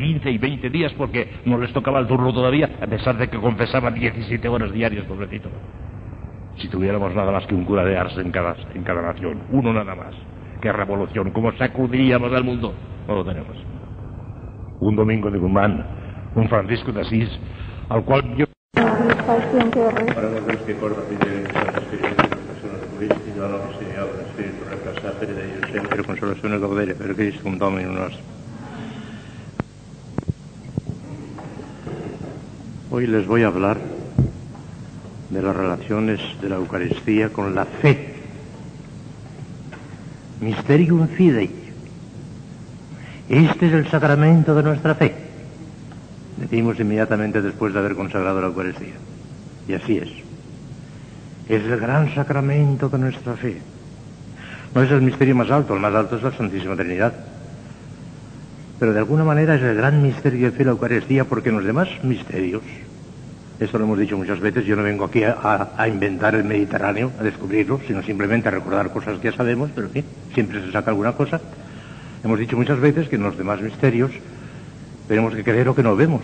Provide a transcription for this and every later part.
15 y 20 días porque no les tocaba el turno todavía, a pesar de que confesaban 17 horas diarias, pobrecito. Si tuviéramos nada más que un cura de Ars en cada, en cada nación, uno nada más. ¡Qué revolución! ¿Cómo sacudiríamos al mundo? No lo tenemos. Un domingo de Guzmán, un Francisco de Asís, al cual yo... Para los que por la personas Cristo, no Señor, Espíritu, recasa, per de Dios, sempre, consolazione, godere, per Cristo, un Domino nostro. Hoy les voy a hablar de las relaciones de la Eucaristía con la fe. Mysterium Fidei. Este es el sacramento de nuestra fe. Decimos inmediatamente después de haber consagrado la Eucaristía. Y así es. Es el gran sacramento de nuestra fe. No es el misterio más alto, el más alto es la Santísima Trinidad. Pero de alguna manera es el gran misterio de fe la Eucaristía porque en los demás misterios esto lo hemos dicho muchas veces, yo no vengo aquí a, inventar el Mediterráneo, a descubrirlo, sino simplemente a recordar cosas que ya sabemos, pero en fin, siempre se saca alguna cosa. Hemos dicho muchas veces que en los demás misterios tenemos que creer lo que no vemos,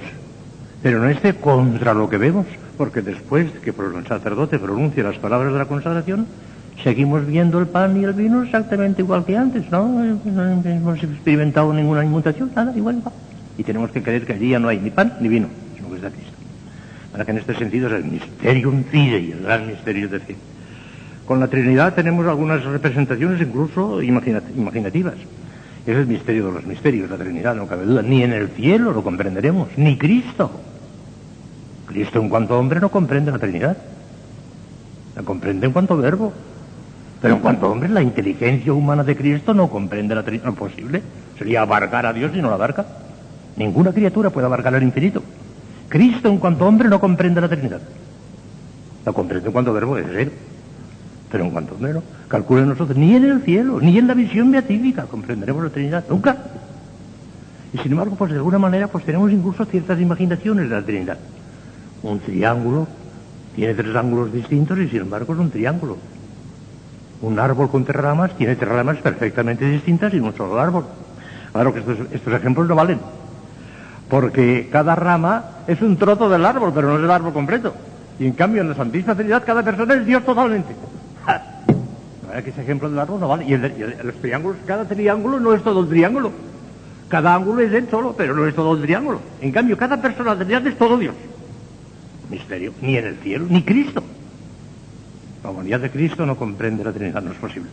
pero no esté contra lo que vemos, porque después que el sacerdote pronuncie las palabras de la consagración, seguimos viendo el pan y el vino exactamente igual que antes, ¿no? No hemos experimentado ninguna inmutación, nada, igual, igual. Y tenemos que creer que allí ya no hay ni pan ni vino, sino que es de Cristo. Para que en este sentido es el misterium fidei, el gran misterio de fe. Con la Trinidad tenemos algunas representaciones incluso imaginativas. Es el misterio de los misterios, la Trinidad, no cabe duda. Ni en el cielo lo comprenderemos, ni Cristo. Cristo en cuanto hombre no comprende la Trinidad. La comprende en cuanto verbo. Pero en cuanto hombre, la inteligencia humana de Cristo no comprende la Trinidad. Posible. Sería abarcar a Dios y no la abarca. Ninguna criatura puede abarcar el infinito. Cristo en cuanto hombre no comprende la Trinidad. La comprende en cuanto verbo es ser. Pero en cuanto hombre no. Calcule nosotros, ni en el cielo, ni en la visión beatífica comprenderemos la Trinidad. Nunca. Y sin embargo, pues de alguna manera, pues tenemos incluso ciertas imaginaciones de la Trinidad. Un triángulo tiene tres ángulos distintos y sin embargo es un triángulo. Un árbol con tres ramas tiene tres ramas perfectamente distintas y un solo árbol. Claro que estos ejemplos no valen porque cada rama es un trozo del árbol, pero no es el árbol completo. Y en cambio en la Santísima Trinidad cada persona es Dios totalmente. que ese ejemplo del árbol no vale. Y, el, los triángulos, cada triángulo no es todo el triángulo. Cada ángulo es él solo, pero no es todo el triángulo. En cambio, cada persona de Trinidad es todo Dios. Misterio. Ni en el cielo, ni Cristo. La humanidad de Cristo no comprende la Trinidad, no es posible.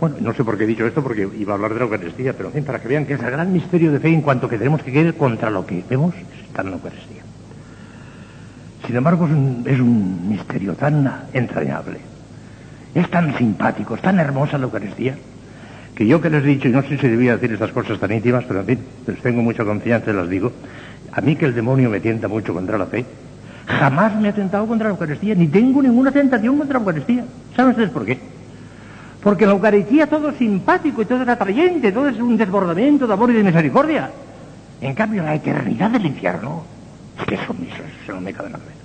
Bueno, no sé por qué he dicho esto, porque iba a hablar de la Eucaristía, pero en fin, para que vean que es el gran misterio de fe en cuanto que tenemos que querer contra lo que vemos, está en la Eucaristía. Sin embargo, es un, misterio tan entrañable, es tan simpático, es tan hermosa la Eucaristía, que yo que les he dicho, y no sé si debía decir estas cosas tan íntimas, pero en fin, les tengo mucha confianza y las digo, a mí que el demonio me tienta mucho contra la fe, jamás me ha tentado contra la Eucaristía, ni tengo ninguna tentación contra la Eucaristía. ¿Saben ustedes por qué? Porque la Eucaristía todo es simpático y todo es atrayente, todo es un desbordamiento de amor y de misericordia. En cambio, la eternidad del infierno, es que eso, eso, no me cabe en la cabeza.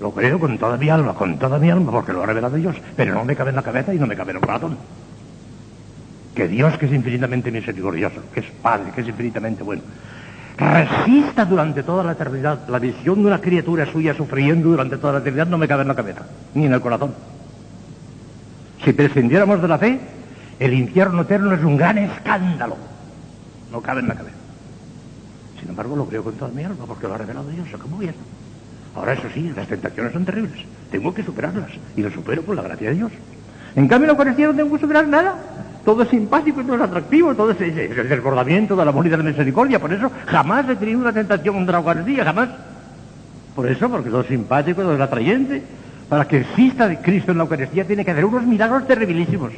Lo creo con toda mi alma, con toda mi alma, porque lo ha revelado Dios, pero no me cabe en la cabeza y no me cabe en el corazón. Que Dios, que es infinitamente misericordioso, que es Padre, que es infinitamente bueno, resista durante toda la eternidad la visión de una criatura suya sufriendo durante toda la eternidad, no me cabe en la cabeza, ni en el corazón. Si prescindiéramos de la fe, el infierno eterno es un gran escándalo. No cabe en la cabeza. Sin embargo, lo creo con toda mi alma porque lo ha revelado Dios. ¿Cómo bien? Ahora, eso sí, las tentaciones son terribles. Tengo que superarlas. Y lo supero por la gracia de Dios. En cambio, la Eucaristía no que superar nada. Todo es simpático, todo es atractivo, todo es, el desbordamiento de la y de la misericordia. Por eso jamás he tenido una tentación contra la Eucaristía, jamás. Por eso, porque todo es simpático, todo es atrayente. Para que exista Cristo en la Eucaristía tiene que haber unos milagros terribilísimos,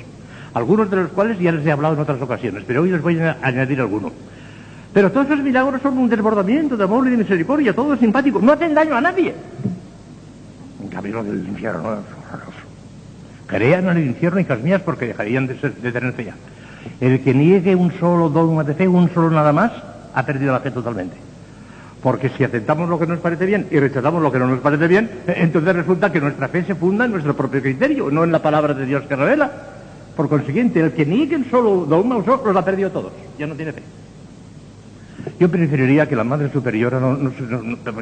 algunos de los cuales ya les he hablado en otras ocasiones, pero hoy les voy a añadir algunos. Pero todos esos milagros son un desbordamiento de amor y de misericordia, todo es simpático, no hacen daño a nadie. En cambio, del infierno. Crean en el infierno, hijas mías, porque dejarían de, ser, de tener fe ya. El que niegue un solo dogma de fe, un solo nada más, ha perdido la fe totalmente. Porque si aceptamos lo que nos parece bien y rechazamos lo que no nos parece bien, entonces resulta que nuestra fe se funda en nuestro propio criterio, no en la palabra de Dios que revela. Por consiguiente, el que niegue el solo dogma los ha perdido todos, ya no tiene fe. Yo preferiría que la Madre Superiora no,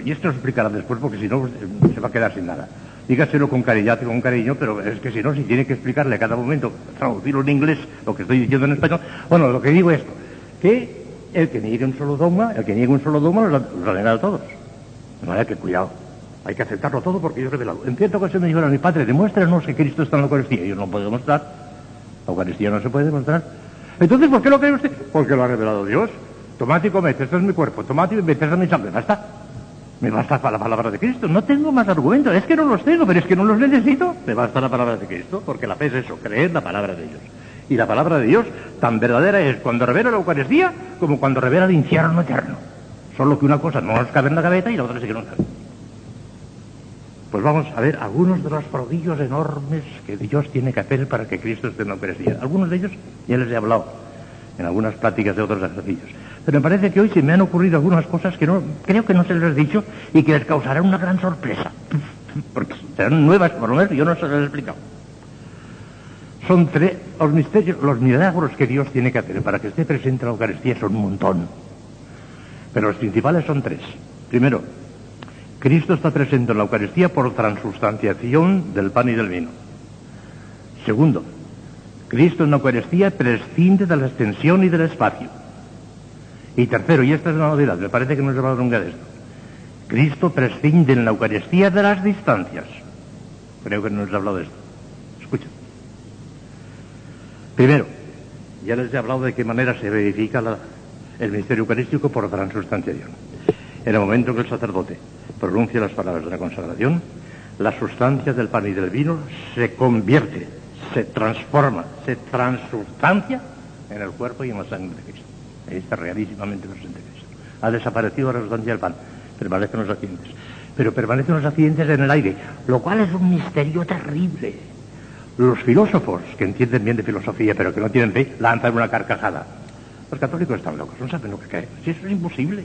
y esto lo explicará después porque si no se va a quedar sin nada. Dígaselo con cariño, con cariño, pero es que si no, si tiene que explicarle a cada momento, traducirlo en inglés, lo que estoy diciendo en español. Bueno, lo que digo es que el que niegue un solo dogma, el que niegue un solo dogma, lo, lo negará a todos. De manera que cuidado. Hay que aceptarlo todo porque yo he revelado. En cierta ocasión me dijeron a mi padre, demuéstranos que Cristo está en la Eucaristía. Y yo no puedo demostrar. La Eucaristía no se puede demostrar. Entonces, ¿por qué lo cree usted? Porque lo ha revelado Dios. Tomate y comete, este es mi cuerpo. Tomate y vete, esta es mi sangre. Basta. Me basta la palabra de Cristo. No tengo más argumentos. Es que no los tengo, pero es que no los necesito. Me basta la palabra de Cristo, porque la fe es eso, creer la palabra de Dios. Y la palabra de Dios tan verdadera es cuando revela la Eucaristía como cuando revela el infierno eterno. Solo que una cosa no nos cabe en la cabeza y la otra sí que no cabe. Pues vamos a ver algunos de los prodigios enormes que Dios tiene que hacer para que Cristo esté en la Eucaristía. Algunos de ellos ya les he hablado en algunas pláticas de otros ejercicios. Pero me parece que hoy se me han ocurrido algunas cosas que no, creo que no se les he dicho y que les causarán una gran sorpresa. Porque serán nuevas, por lo menos yo no se las he explicado. Son tres, los misterios, los milagros que Dios tiene que hacer para que esté presente en la Eucaristía son un montón. Pero los principales son tres. Primero, Cristo está presente en la Eucaristía por transustanciación del pan y del vino. Segundo, Cristo en la Eucaristía prescinde de la extensión y del espacio. Y tercero, y esta es una novedad, me parece que no se va a nunca de esto. Cristo prescinde en la Eucaristía de las distancias. Creo que no les he hablado de esto. Escucha. Primero, ya les he hablado de qué manera se verifica el ministerio eucarístico por transustanciación. En el momento que el sacerdote pronuncia las palabras de la consagración, la sustancia del pan y del vino se convierte, se transforma, se transustancia en el cuerpo y en la sangre de Cristo. Está realísimamente presente Cristo. Ha desaparecido la sustancia del pan, permanecen los accidentes. Pero permanecen los accidentes en el aire, lo cual es un misterio terrible. Los filósofos, que entienden bien de filosofía pero que no tienen fe, lanzan una carcajada. Los católicos están locos, no saben lo que cae. Si eso es imposible.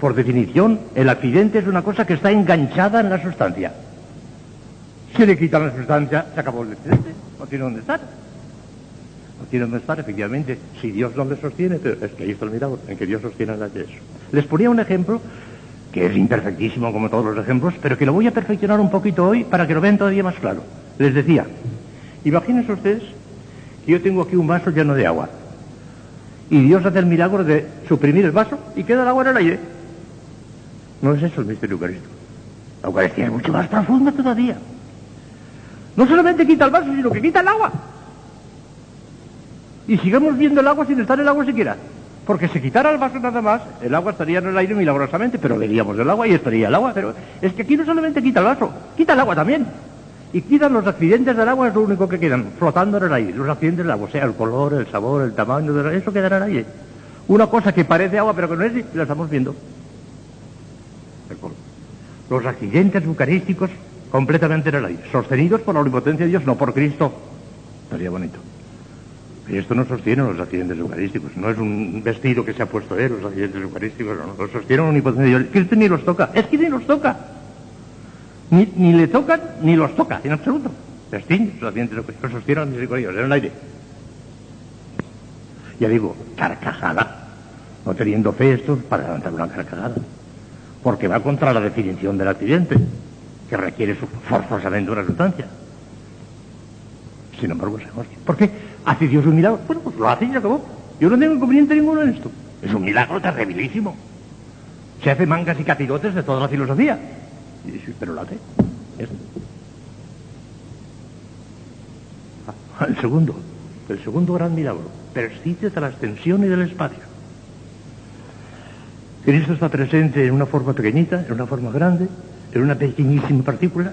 Por definición, el accidente es una cosa que está enganchada en la sustancia. Si le quitan la sustancia, se acabó el accidente. No tiene dónde estar. Tiene dónde estar, efectivamente. Si Dios no le sostiene, pero es que ahí está el milagro, en que Dios sostiene la eso. Les ponía un ejemplo que es imperfectísimo como todos los ejemplos, pero que lo voy a perfeccionar un poquito hoy para que lo vean todavía más claro. Les decía, imagínense ustedes que yo tengo aquí un vaso lleno de agua. Y Dios hace el milagro de suprimir el vaso y queda el agua en el aire. No es eso el misterio eucarístico. La Eucaristía es mucho más profunda todavía. No solamente quita el vaso, sino que quita el agua. Y sigamos viendo el agua sin estar el agua siquiera. Porque si quitara el vaso nada más, el agua estaría en el aire milagrosamente, pero veríamos el agua y estaría el agua. Pero es que aquí no solamente quita el vaso, quita el agua también. Y quitan los accidentes del agua, es lo único que quedan, flotando en el aire. Los accidentes del agua, sea el color, el sabor, el tamaño, del... eso quedará en el aire. Una cosa que parece agua, pero que no es, y la estamos viendo. Los accidentes eucarísticos completamente en el aire, sostenidos por la omnipotencia de Dios, no por Cristo. Estaría bonito. Y esto no sostiene los accidentes eucarísticos, no es un vestido que se ha puesto él, los accidentes eucarísticos, no, no, sostiene la omnipotencia de Dios. Cristo ni los toca, es que ni los toca. Ni, le tocan, ni los toca, en absoluto. Desciende los accidentes eucarísticos, sostiene la misericordia de Dios, en el aire. Ya digo, carcajada. No teniendo fe esto para levantar una carcajada porque va contra la definición del accidente, que requiere forzosamente una sustancia. Sin embargo, ¿por qué? ¿Hace Dios un milagro? Bueno, pues lo hace y se acabó. Yo no tengo inconveniente ninguno en esto. Es un milagro terribilísimo. Se hace mangas y capirotes de toda la filosofía. Pero lo hace. Ah, el segundo, el segundo gran milagro, persiste de la extensión y del espacio. Cristo está presente en una forma pequeñita, en una forma grande, en una pequeñísima partícula,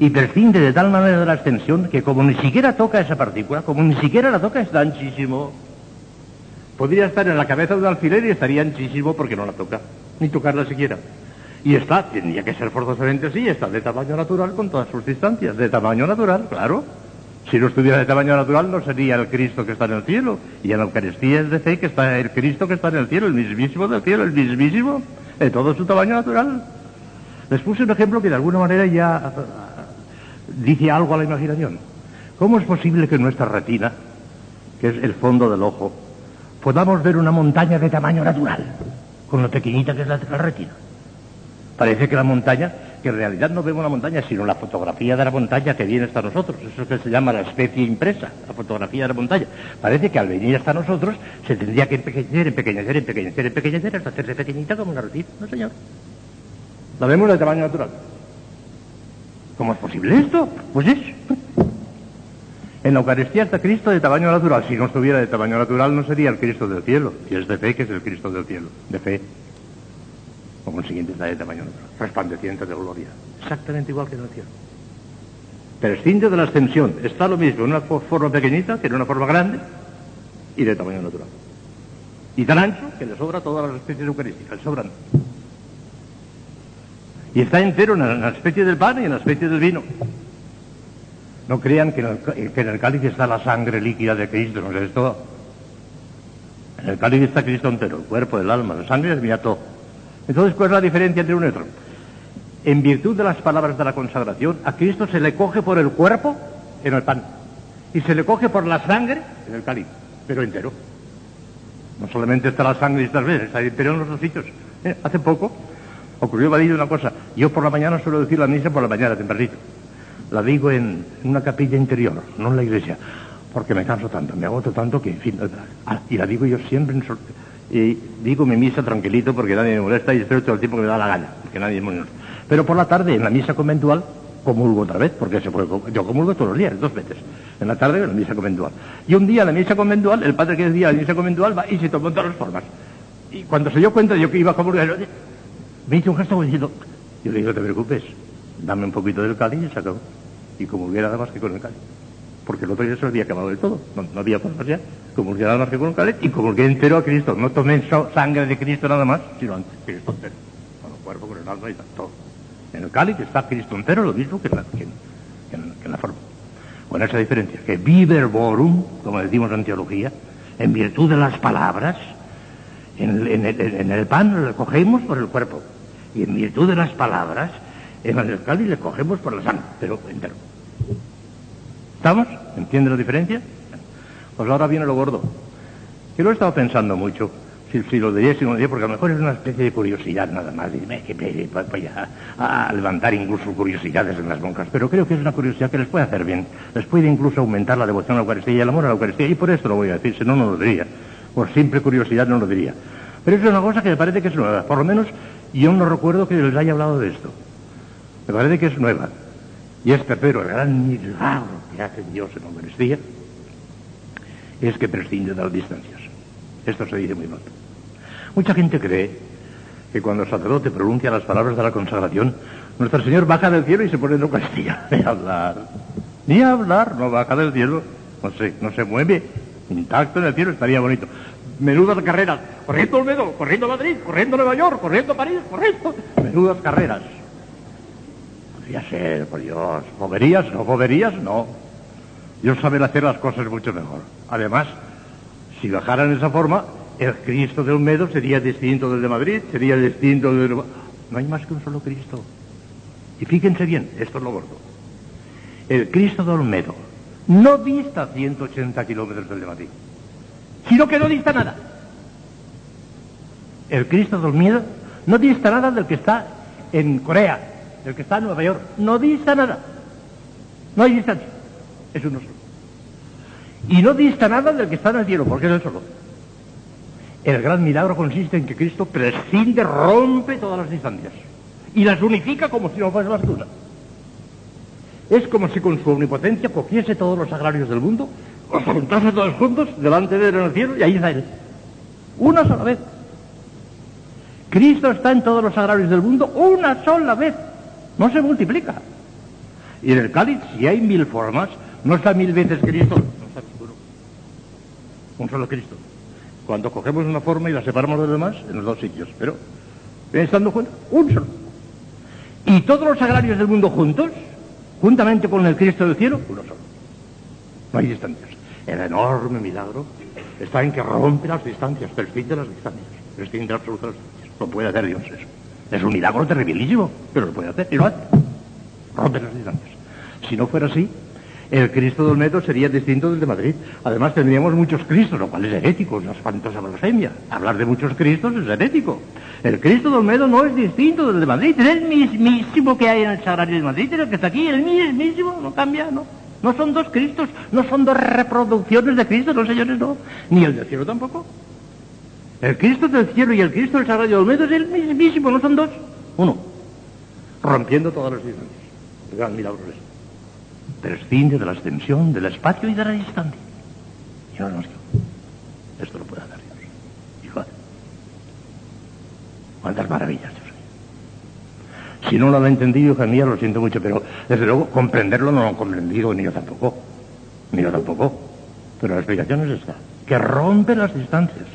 y prescinde de tal manera de la extensión que como ni siquiera toca esa partícula, como ni siquiera la toca, está anchísimo. Podría estar en la cabeza de un alfiler y estaría anchísimo porque no la toca, ni tocarla siquiera. Y está, tendría que ser forzosamente así, está de tamaño natural con todas sus distancias, de tamaño natural, claro. Si no estuviera de tamaño natural, no sería el Cristo que está en el cielo. Y en la Eucaristía es de fe que está el Cristo que está en el cielo, el mismísimo del cielo, el mismísimo, de todo su tamaño natural. Les puse un ejemplo que de alguna manera ya dice algo a la imaginación. ¿Cómo es posible que nuestra retina, que es el fondo del ojo, podamos ver una montaña de tamaño natural, con lo pequeñita que es la, retina. Parece que la montaña, que en realidad no vemos la montaña, sino la fotografía de la montaña que viene hasta nosotros. Eso es que se llama la especie impresa, la fotografía de la montaña. Parece que al venir hasta nosotros se tendría que empequeñecer, empequeñecer, empequeñecer, empequeñecer, hasta hacerse pequeñita como una retina. No, señor. La vemos de tamaño natural. ¿Cómo es posible esto? Pues es. En la Eucaristía está Cristo de tamaño natural. Si no estuviera de tamaño natural, no sería el Cristo del cielo. Y es de fe que es el Cristo del cielo. De fe. Por consiguiente está de tamaño natural. Resplandeciente de gloria. Exactamente igual que en el cielo. Prescinde de la ascensión. Está lo mismo en una forma pequeñita que en una forma grande y de tamaño natural. Y tan ancho que le sobra todas las especies eucarísticas. Le sobran. Y está entero en la especie del pan y en la especie del vino. No crean que en, el, cáliz está la sangre líquida de Cristo, no es esto. En el cáliz está Cristo entero, el cuerpo, el alma, la sangre es mía todo. Entonces, ¿cuál es la diferencia entre uno y otro? En virtud de las palabras de la consagración, a Cristo se le coge por el cuerpo en el pan y se le coge por la sangre en el cáliz, pero entero. No solamente está la sangre estas veces, está entero en los dos sitios. Eh, hace poco ocurrió Vadillo una cosa. Yo por la mañana suelo decir la misa por la mañana, tempranito. La digo en, en una capilla interior, no en la iglesia, porque me canso tanto, me agoto tanto que, en fin, ah, y la digo yo siempre en y digo mi misa tranquilito porque nadie me molesta y espero todo el tiempo que me da la gana, que nadie me molesta. Pero por la tarde, en la misa conventual, comulgo otra vez, porque se puede, yo comulgo todos los días, dos veces. En la tarde en la misa conventual. Y un día en la misa conventual, el padre que decía la misa conventual va y se tomó todas las formas. Y cuando se dio cuenta yo que iba a comulgar, me hizo un gesto como diciendo, yo le digo, no te preocupes, dame un poquito del cáliz y se acabó. Y comulgué nada más que con el cáliz. Porque el otro día se había acabado del todo, no, no había formas ya. Comulgué nada más que con el cáliz y comulgué entero a Cristo. No tomé sangre de Cristo nada más, sino antes, Cristo entero. Con el cuerpo, con el alma y todo. En el cáliz está Cristo entero, lo mismo que en la, que que en- la forma. Con esa diferencia, que vive vorum, como decimos en teología, en virtud de las palabras, en el, pan le cogemos por el cuerpo. Y en virtud de las palabras, en el cáliz le cogemos por la sangre, pero entero. ¿Estamos? ¿Entiende la diferencia? Pues ahora viene lo gordo. Que lo he estado pensando mucho. Si, lo diría, si no lo diría, porque a lo mejor es una especie de curiosidad nada más. Dime que voy a, a levantar incluso curiosidades en las monjas. Pero creo que es una curiosidad que les puede hacer bien. Les puede incluso aumentar la devoción a la Eucaristía y el amor a la Eucaristía. Y por esto lo voy a decir, si no, no lo diría. Por simple curiosidad no lo diría. Pero es una cosa que me parece que es nueva. Por lo menos yo no recuerdo que les haya hablado de esto. Me parece que es nueva. Y este, pero el gran milagro que hace Dios en Eucaristía es que prescinde de las distancias. Esto se dice muy mal. Mucha gente cree que cuando el sacerdote pronuncia las palabras de la consagración, nuestro Señor baja del cielo y se pone en Eucaristía. Ni hablar. Ni hablar, no baja del cielo. No sé, no se mueve. Intacto en el cielo estaría bonito. Menudas carreras. Corriendo Olmedo, corriendo Madrid, corriendo Nueva York, corriendo París, corriendo. Menudas carreras. Podría ser, por Dios. ¿Boberías? No, boberías, no. Dios sabe hacer las cosas mucho mejor. Además, si bajaran esa forma, el Cristo de Olmedo sería distinto del de Madrid, sería distinto del de... No hay más que un solo Cristo. Y fíjense bien, esto es lo gordo. El Cristo de Olmedo no dista 180 kilómetros del de Madrid, sino que no dista nada. El Cristo de Olmedo no dista nada del que está en Corea, del que está en Nueva York. No dista nada. No hay distancia. Es uno solo. Y no dista nada del que está en el cielo, porque es el solo. El gran milagro consiste en que Cristo prescinde, rompe todas las distancias y las unifica como si no fuese más que. Es como si con su omnipotencia cogiese todos los sagrarios del mundo, los juntase todos juntos delante de él en el cielo y ahí está él. Una sola vez. Cristo está en todos los sagrarios del mundo una sola vez. No se multiplica. Y en el cáliz, si hay mil formas, no está mil veces Cristo. No está ninguno. Un solo Cristo. Cuando cogemos una forma y la separamos de los demás, en los dos sitios. Pero, estando juntos, un solo. Y todos los sagrarios del mundo juntos, juntamente con el Cristo del cielo, uno solo. No hay distancias. El enorme milagro está en que rompe las distancias, prescinde las distancias, prescinde absolutas las distancias. Lo puede hacer Dios eso. Es un milagro terribilísimo, pero lo puede hacer y lo hace. Rompe las distancias. Si no fuera así, El Cristo de Olmedo sería distinto del de Madrid. Además tendríamos muchos Cristos, lo cual es herético, una espantosa blasfemia. Hablar de muchos Cristos es herético. El Cristo de Olmedo no es distinto del de Madrid, es el mismísimo que hay en el Sagrario de Madrid, el que está aquí, el mismísimo, no cambia, ¿no? No son dos Cristos, no son dos reproducciones de Cristo, no señores, no. Ni el del cielo tampoco. El Cristo del cielo y el Cristo del Sagrario de Olmedo es el mismísimo, no son dos. Uno. Rompiendo todas las distancias. El gran milagro es prescinde de la extensión, del espacio y de la distancia. Y no nos Esto lo puede hacer Dios. Hijo, cuántas maravillas, Dios mío. Si no lo han entendido, hija mía, lo siento mucho, pero desde luego comprenderlo no lo han comprendido, ni yo tampoco. Ni yo tampoco. Pero la explicación es esta, que rompe las distancias.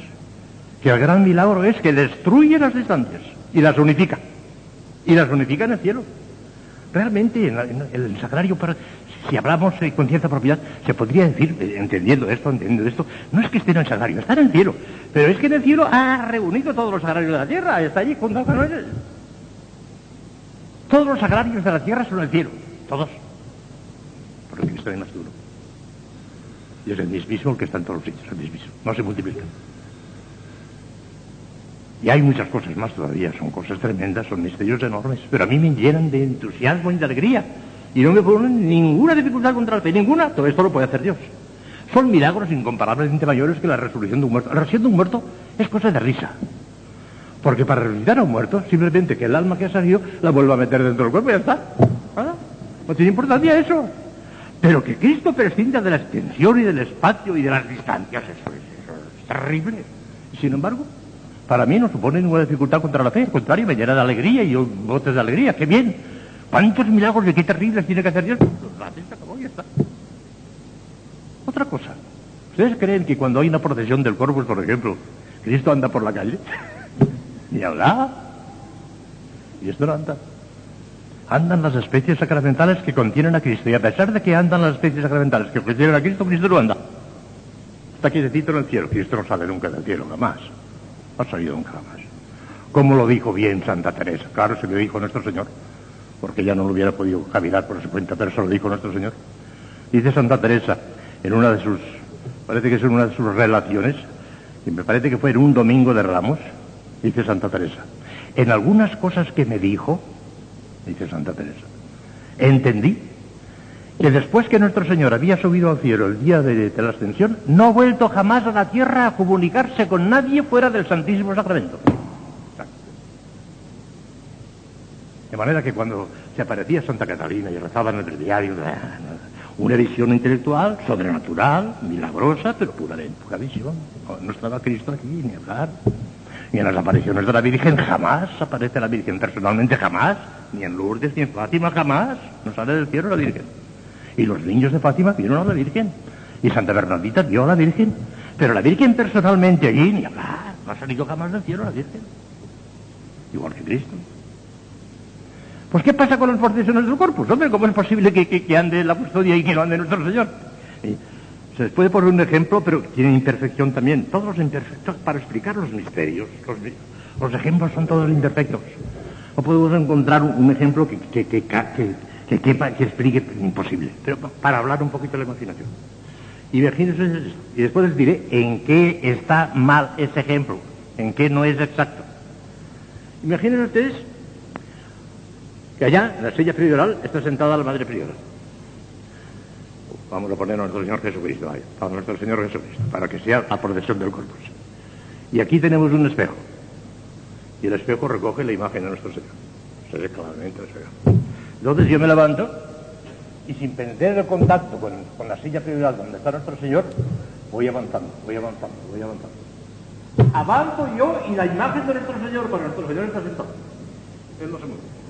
Que el gran milagro es que destruye las distancias y las unifica. Y las unifica en el cielo. Realmente, en, el sagrario, si hablamos con cierta propiedad, se podría decir, eh, entendiendo esto, entendiendo esto, no es que esté en el sagrario, está en el cielo. Pero es que en el cielo ha reunido todos los sagrarios de la tierra, está allí junto con él. Todos los sagrarios de la tierra son el cielo, todos. Porque Cristo es más duro. Y es el mismo el que está en todos los sitios, el mismo. No se multiplica. Y hay muchas cosas más todavía, son cosas tremendas, son misterios enormes, pero a mí me llenan de entusiasmo y de alegría. Y no me ponen ninguna dificultad contra el fe, ninguna. Todo esto lo puede hacer Dios. Son milagros incomparablemente mayores que la resurrección de un muerto. La resurrección de un muerto es cosa de risa. Porque para resucitar a un muerto, simplemente que el alma que ha salido la vuelva a meter dentro del cuerpo y ya está. ¿Ah? No tiene importancia eso. Pero que Cristo prescinda de la extensión y del espacio y de las distancias, eso es terrible. Y sin embargo, para mí no supone ninguna dificultad contra la fe, al contrario, me llena de alegría y yo botes de alegría, qué bien. ¿Cuántos milagros y qué terribles tiene que hacer Dios? Los hace, se acabó y está. Otra cosa, ¿ustedes creen que cuando hay una procesión del Corpus, por ejemplo, Cristo anda por la calle? y habla. Y esto no anda. Andan las especies sacramentales que contienen a Cristo. Y a pesar de que andan las especies sacramentales que contienen a Cristo, Cristo no anda. Está quietecito en el cielo. Cristo no sale nunca del cielo, jamás ha salido nunca más. Como lo dijo bien Santa Teresa, claro, se lo dijo nuestro Señor, porque ya no lo hubiera podido cavilar por su cuenta, pero se lo dijo nuestro Señor. Dice Santa Teresa, en una de sus, parece que es en una de sus relaciones, y me parece que fue en un domingo de Ramos, dice Santa Teresa, en algunas cosas que me dijo, dice Santa Teresa, entendí que después que nuestro Señor había subido al cielo el día de, la ascensión, no ha vuelto jamás a la tierra a comunicarse con nadie fuera del Santísimo Sacramento. De manera que cuando se aparecía Santa Catalina y rezaba en el diario, una edición intelectual, sobrenatural, milagrosa, pero pura, pura visión. No estaba Cristo aquí, ni hablar. Ni en las apariciones de la Virgen jamás aparece la Virgen personalmente, jamás. Ni en Lourdes, ni en Fátima, jamás. No sale del cielo la Virgen. Y los niños de Fátima vieron a la Virgen. Y Santa Bernardita vio a la Virgen. Pero la Virgen personalmente allí, ni hablar, no ha salido jamás del cielo la Virgen. Igual que Cristo. Pues ¿qué pasa con los procesiones del corpus? Hombre, ¿cómo es posible que, ande la custodia y que no ande nuestro Señor? se les puede poner un ejemplo, pero tiene imperfección también. Todos los imperfectos, para explicar los misterios, los, ejemplos son todos imperfectos. No podemos encontrar un, ejemplo que, que, que quepa, que explique, imposible, pero para hablar un poquito de la imaginación. Y, y después les diré en qué está mal ese ejemplo, en qué no es exacto. Imaginen ustedes que allá, en la silla prioral, está sentada la Madre Priora. Vamos a poner a nuestro Señor Jesucristo, ahí, nuestro Señor Jesucristo, para que sea la procesión del corpus. Y aquí tenemos un espejo. Y el espejo recoge la imagen de nuestro Señor. Se ve claramente el espejo. Entonces yo me levanto y sin perder el contacto con, la silla prioridad donde está nuestro Señor, voy avanzando, voy avanzando, voy avanzando. Avanzo yo y la imagen de nuestro Señor con nuestro Señor está sentado. Él no se mueve.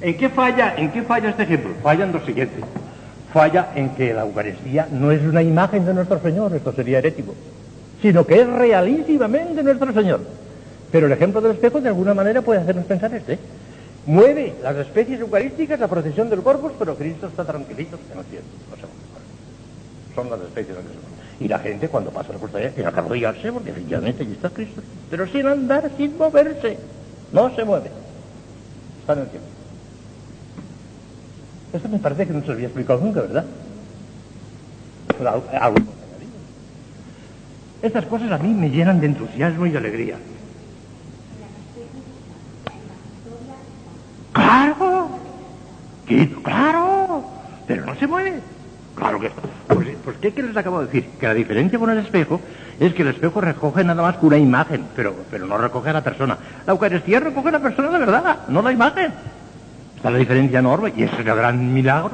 ¿En qué falla, en qué falla este ejemplo? Falla en lo siguiente. Falla en que la Eucaristía no es una imagen de nuestro Señor, esto sería herético, sino que es realísimamente nuestro Señor. Pero el ejemplo del espejo de alguna manera puede hacernos pensar este mueve las especies eucarísticas, la procesión del corpus, pero Cristo está tranquilito en el cielo. No se Son las especies Y la gente cuando pasa la custodia tiene que arrodillarse porque efectivamente allí está Cristo. Pero sin andar, sin moverse. No se mueve. Está en el cielo. Esto me parece que no se lo había explicado nunca, ¿verdad? Estas cosas a mí me llenan de entusiasmo y de alegría. ¡Claro! ¡Claro! Pero no se mueve. Claro que... Pues, pues ¿qué, ¿qué les acabo de decir? Que la diferencia con el espejo es que el espejo recoge nada más que una imagen, pero, pero no recoge a la persona. La Eucaristía recoge a la persona de verdad, no la imagen. Está la diferencia enorme y ese es el gran milagro.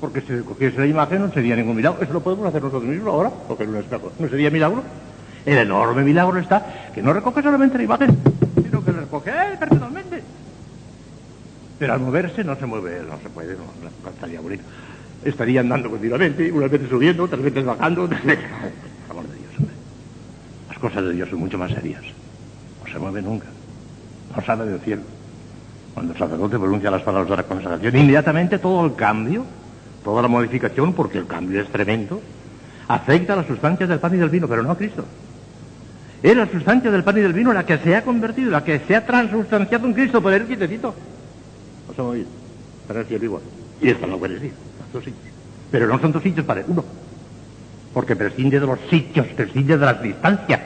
Porque si cogiese la imagen no sería ningún milagro. Eso lo podemos hacer nosotros mismos ahora, porque en un espejo no sería milagro. El enorme milagro está que no recoge solamente la imagen, sino que la recoge personalmente. Pero al moverse no se mueve, no se puede, no, estaría bonito. Estaría andando continuamente, unas veces subiendo, otras veces bajando. Amor de Dios, hombre. Las cosas de Dios son mucho más serias. No se mueve nunca. No sale del cielo. Cuando el sacerdote pronuncia las palabras de la consagración, inmediatamente todo el cambio toda la modificación, porque el cambio es tremendo, afecta a las sustancias del pan y del vino, pero no a Cristo. Es la sustancia del pan y del vino la que se ha convertido, la que se ha transustanciado en Cristo por el quietecito. No se oído. Para el cielo igual. Y esto no puede decir. Dos sitios. Pero no son dos sitios para uno. Porque prescinde de los sitios, prescinde de las distancias.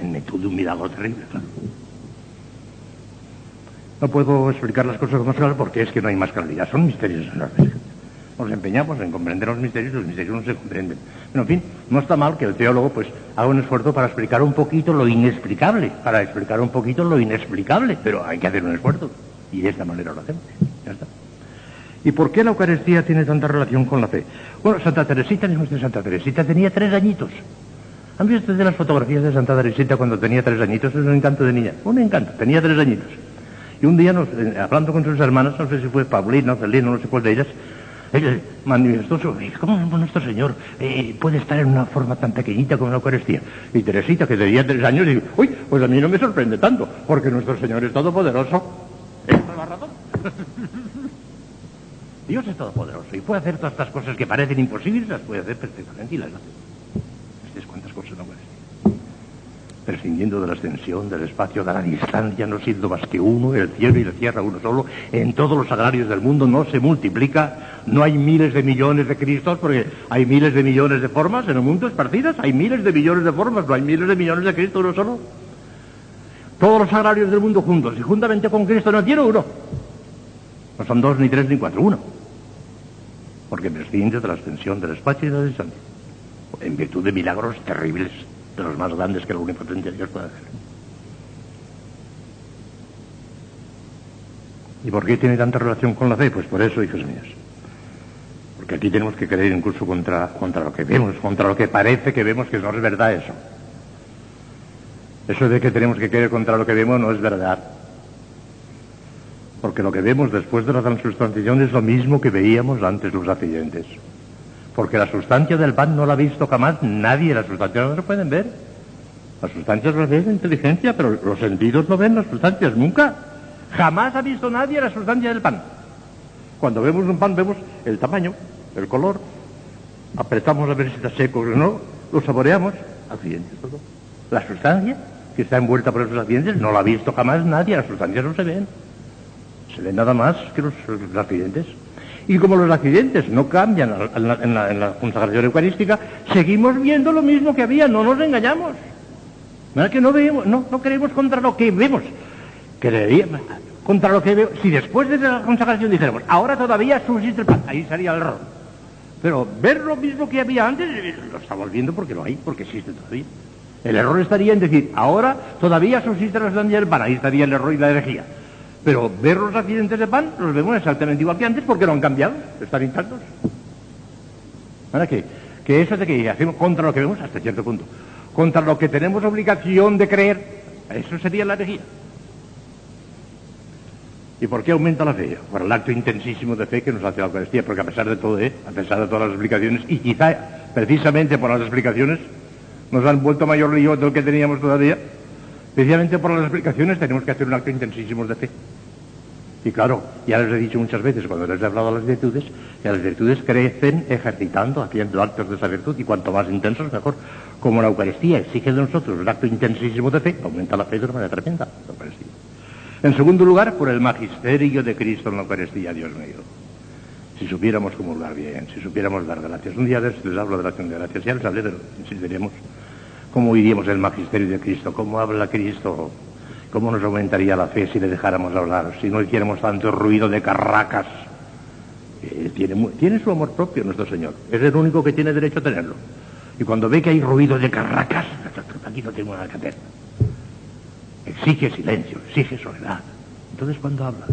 En metud de un milagro terrible, claro. No puedo explicar las cosas más claridad porque es que no hay más claridad. Son misterios enormes nos empeñamos en comprender los misterios, los misterios no se comprenden. Pero, en fin, no está mal que el teólogo pues haga un esfuerzo para explicar un poquito lo inexplicable, para explicar un poquito lo inexplicable, pero hay que hacer un esfuerzo. Y de esta manera lo hacemos. Ya está. ¿Y por qué la Eucaristía tiene tanta relación con la fe? Bueno, Santa Teresita, de Santa Teresita, tenía tres añitos. ¿Han visto ustedes las fotografías de Santa Teresita cuando tenía tres añitos? Es un encanto de niña. Un encanto, tenía tres añitos. Y un día, eh, hablando con sus hermanas, no sé si fue Paulina, Celina, no sé cuál de ellas, él manifestó su ¿Cómo nuestro Señor eh, puede estar en una forma tan pequeñita como la Eucaristía? Y Teresita, que tenía tres años, dijo, uy, pues a mí no me sorprende tanto, porque nuestro Señor es todopoderoso. Esa es la razón. Dios es todopoderoso y puede hacer todas estas cosas que parecen imposibles, las puede hacer perfectamente y las hace. es cuántas cosas no puede prescindiendo de la extensión, del espacio, de la distancia, no siendo más que uno, el cielo y la tierra uno solo, en todos los agrarios del mundo no se multiplica, no hay miles de millones de Cristos, porque hay miles de millones de formas en el mundo esparcidas, hay miles de millones de formas, no hay miles de millones de Cristo uno solo. Todos los agrarios del mundo juntos, y juntamente con Cristo no tiene uno. No son dos, ni tres, ni cuatro, uno. Porque prescinde de la extensión del espacio y de la distancia, en virtud de milagros terribles de los más grandes que la omnipotencia de Dios puede hacer. ¿Y por qué tiene tanta relación con la fe? Pues por eso, hijos míos. Porque aquí tenemos que creer incluso contra, contra lo que vemos, contra lo que parece que vemos que no es verdad eso. Eso de que tenemos que creer contra lo que vemos no es verdad. Porque lo que vemos después de la transustanciación es lo mismo que veíamos antes los accidentes. Porque la sustancia del pan no la ha visto jamás nadie, las sustancias no se pueden ver. Las sustancias las ven inteligencia, pero los sentidos no ven las sustancias nunca. Jamás ha visto nadie la sustancia del pan. Cuando vemos un pan vemos el tamaño, el color, apretamos a ver si está seco o no, lo saboreamos, accidentes todo. La sustancia que está envuelta por esos accidentes no la ha visto jamás nadie, las sustancias no se ven. Se ven nada más que los accidentes. Y como los accidentes no cambian en la, consagración eucarística, seguimos viendo lo mismo que había, no nos engañamos. ¿Verdad que no vemos, no, no creemos contra lo que vemos? Contra lo que vemos. Si después de la consagración dijéramos, ahora todavía subsiste el pan, ahí sería el error. Pero ver lo mismo que había antes, eh, lo estamos viendo porque lo hay, porque existe todavía. El error estaría en decir, ahora todavía subsiste la sustancia del pan, ahí estaría el error y la herejía. Pero ver los accidentes de pan los vemos exactamente igual que antes porque no han cambiado, están intactos. ¿Para qué? Que eso de que hacemos contra lo que vemos hasta cierto punto, contra lo que tenemos obligación de creer, eso sería la herejía. ¿Y por qué aumenta la fe? Por el acto intensísimo de fe que nos hace la Eucaristía, porque a pesar de todo, ¿eh? a pesar de todas las explicaciones, y quizá precisamente por las explicaciones, nos han vuelto mayor lío de lo que teníamos todavía, precisamente por las explicaciones tenemos que hacer un acto intensísimo de fe. Y claro, ya les he dicho muchas veces cuando les he hablado de las virtudes, que las virtudes crecen ejercitando, haciendo actos de esa virtud, y cuanto más intensos mejor. Como la Eucaristía exige de nosotros un acto intensísimo de fe, aumenta la fe de una manera tremenda, la Eucaristía. En segundo lugar, por el magisterio de Cristo en la Eucaristía, Dios mío. Si supiéramos comulgar bien, si supiéramos dar gracias. Un día de les hablo de la acción de gracias. Ya les hablé, pero insistiríamos. ¿Cómo oiríamos el magisterio de Cristo? ¿Cómo habla Cristo? ¿Cómo nos aumentaría la fe si le dejáramos hablar? Si no hiciéramos tanto ruido de carracas. Eh, tiene, su amor propio nuestro Señor. Es el único que tiene derecho a tenerlo. Y cuando ve que hay ruido de carracas, aquí no tengo nada que hacer. Exige silencio, exige soledad. Entonces, cuando habla?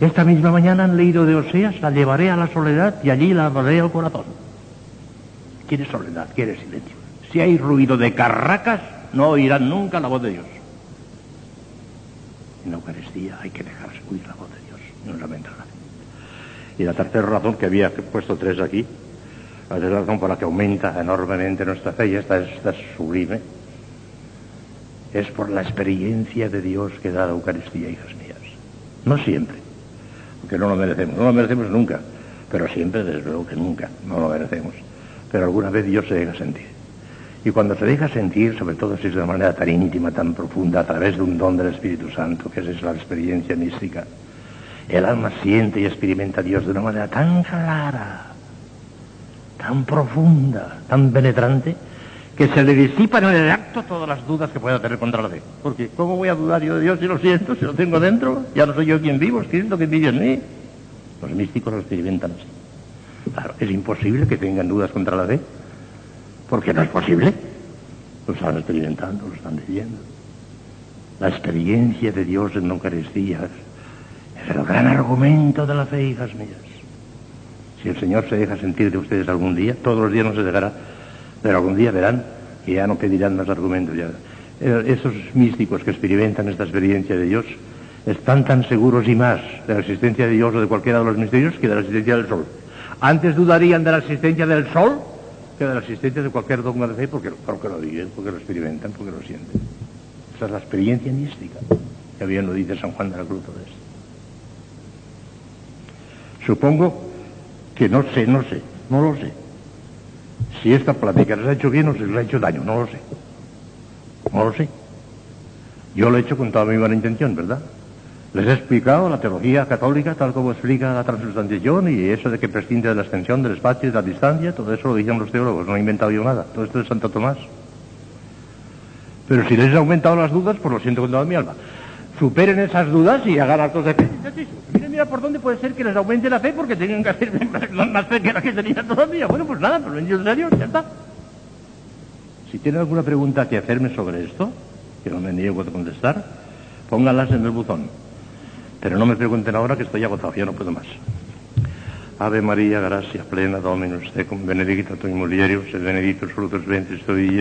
Esta misma mañana han leído de Oseas, la llevaré a la soledad y allí la hablaré al corazón. Quiere soledad, quiere silencio. Si hay ruido de carracas, no oirán nunca la voz de Dios. En la Eucaristía hay que dejarse oír la voz de Dios, no solamente la fe. Y la tercera razón, que había puesto tres aquí, la tercera razón por la que aumenta enormemente nuestra fe, y esta es, esta es sublime, es por la experiencia de Dios que da la Eucaristía, hijas mías. No siempre, porque no lo merecemos, no lo merecemos nunca, pero siempre, desde luego que nunca, no lo merecemos. Pero alguna vez Dios se deja sentir. Y cuando se deja sentir, sobre todo si es de una manera tan íntima, tan profunda, a través de un don del Espíritu Santo, que es la experiencia mística, el alma siente y experimenta a Dios de una manera tan clara, tan profunda, tan penetrante, que se le disipan en el acto todas las dudas que pueda tener contra la fe. Porque, ¿cómo voy a dudar yo de Dios si lo siento, si lo tengo dentro? Ya no soy yo quien vivo, es Cristo quien vive en mí. Los místicos lo experimentan así. Claro, es imposible que tengan dudas contra la fe, porque no es posible. Lo están experimentando, lo están viviendo. La experiencia de Dios en Eucaristía es el gran argumento de la fe, hijas mías. Si el Señor se deja sentir de ustedes algún día, todos los días no se dejará, pero algún día verán y ya no pedirán más argumentos. Ya. Eh, Esos místicos que experimentan esta experiencia de Dios están tan seguros y más de la existencia de Dios o de cualquiera de los misterios que de la existencia del sol. Antes dudarían de la existencia del sol que de la existencia de cualquier dogma de fe porque, porque lo viven, porque lo experimentan, porque lo sienten. Esa es la experiencia mística, que bien lo dice San Juan de la Cruz. de esto. Supongo que no sé, no sé, no lo sé. Si esta plática les ha hecho bien o si les ha hecho daño, no lo sé. No lo sé. Yo lo he hecho con toda mi buena intención, ¿verdad? Les he explicado la teología católica tal como explica la transubstanciación y eso de que prescinde de la extensión del espacio y de la distancia, todo eso lo dicen los teólogos, no he inventado yo nada. Todo esto es Santo Tomás. Pero si les he aumentado las dudas, pues lo siento con toda mi alma. Superen esas dudas y hagan actos de fe. Miren, mira por dónde puede ser que les aumente la fe porque tengan que hacer más- más fe que la que tenían todavía. Bueno, pues nada, pues en serio, ya está. Si tienen alguna pregunta que hacerme sobre esto, que no me niego a contestar, pónganlas en el buzón. Pero no me pregunten ahora que estoy agotado, ya no puedo más. Ave María, gracia plena, Dominus tecum, benedicta tu in mulieribus, et benedictus fructus ventris tui,